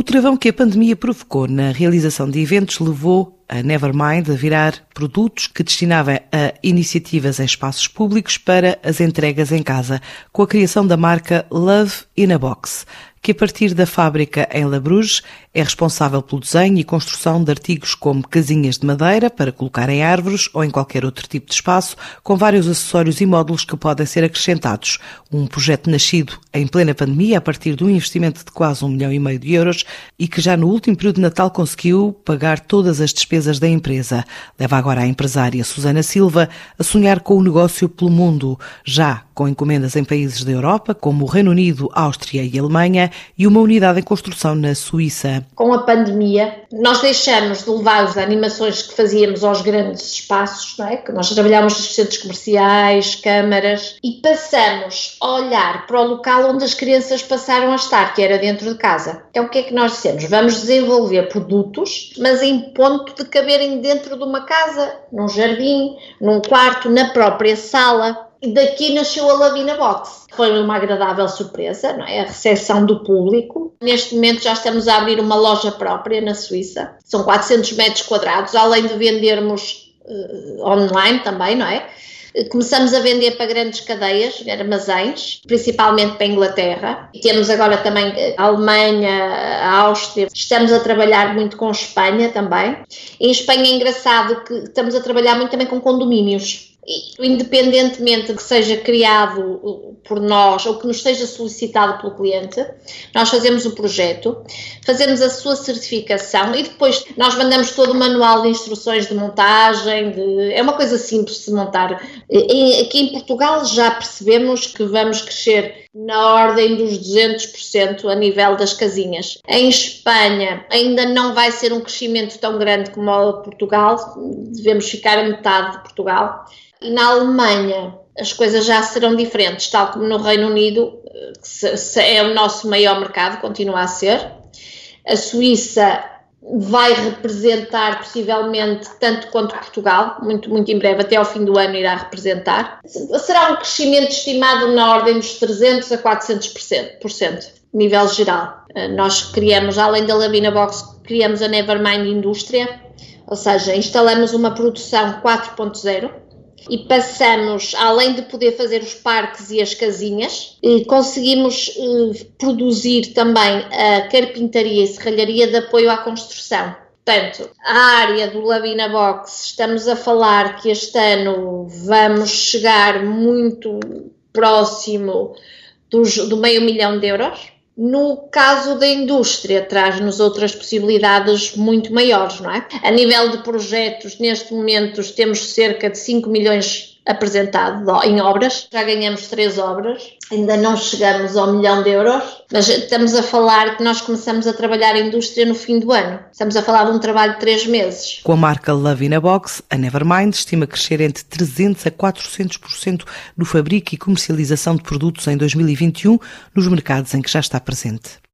O travão que a pandemia provocou na realização de eventos levou a Nevermind a virar produtos que destinava a iniciativas em espaços públicos para as entregas em casa, com a criação da marca Love in a Box que a partir da fábrica em Labruges é responsável pelo desenho e construção de artigos como casinhas de madeira para colocar em árvores ou em qualquer outro tipo de espaço, com vários acessórios e módulos que podem ser acrescentados. Um projeto nascido em plena pandemia a partir de um investimento de quase um milhão e meio de euros e que já no último período de Natal conseguiu pagar todas as despesas da empresa. Leva agora a empresária Susana Silva a sonhar com o negócio pelo mundo, já com encomendas em países da Europa, como o Reino Unido, Áustria e Alemanha, e uma unidade em construção na Suíça. Com a pandemia, nós deixamos de levar as animações que fazíamos aos grandes espaços, não é? que nós trabalhámos nos centros comerciais, câmaras, e passamos a olhar para o local onde as crianças passaram a estar, que era dentro de casa. Então o que é que nós dissemos? Vamos desenvolver produtos, mas em ponto de caberem dentro de uma casa, num jardim, num quarto, na própria sala e daqui nasceu a Lavina Box. Foi uma agradável surpresa, não é? A recepção do público. Neste momento já estamos a abrir uma loja própria na Suíça. São 400 metros quadrados, além de vendermos uh, online também, não é? Começamos a vender para grandes cadeias, armazéns, principalmente para a Inglaterra. Temos agora também a Alemanha, a Áustria. Estamos a trabalhar muito com Espanha também. Em Espanha é engraçado que estamos a trabalhar muito também com condomínios independentemente de que seja criado uh, por nós ou que nos seja solicitado pelo cliente, nós fazemos o projeto, fazemos a sua certificação e depois nós mandamos todo o manual de instruções de montagem, de, é uma coisa simples de montar. Aqui em Portugal já percebemos que vamos crescer na ordem dos 200% a nível das casinhas. Em Espanha ainda não vai ser um crescimento tão grande como o Portugal, devemos ficar a metade de Portugal. E na Alemanha as coisas já serão diferentes, tal como no Reino Unido, que é o nosso maior mercado, continua a ser. A Suíça vai representar possivelmente tanto quanto Portugal, muito, muito em breve, até ao fim do ano irá representar. Será um crescimento estimado na ordem dos 300 a 400%, nível geral. Eh, nós criamos, além da Lavina Box, criamos a Nevermind Indústria, ou seja, instalamos uma produção 4.0 e passamos, além de poder fazer os parques e as casinhas, eh, conseguimos eh, produzir também a carpintaria e serralharia de apoio à construção. Portanto, a área do Labina Box, estamos a falar que este ano vamos chegar muito próximo dos, do meio milhão de euros no caso da indústria, traz-nos outras possibilidades muito maiores, não é? A nível de projetos, neste momento temos cerca de 5 milhões apresentado em obras, já ganhamos três obras, ainda não chegamos ao milhão de euros, mas estamos a falar que nós começamos a trabalhar a indústria no fim do ano. Estamos a falar de um trabalho de três meses. Com a marca Love in a Box, a Nevermind estima crescer entre 300% a 400% no fabrico e comercialização de produtos em 2021 nos mercados em que já está presente.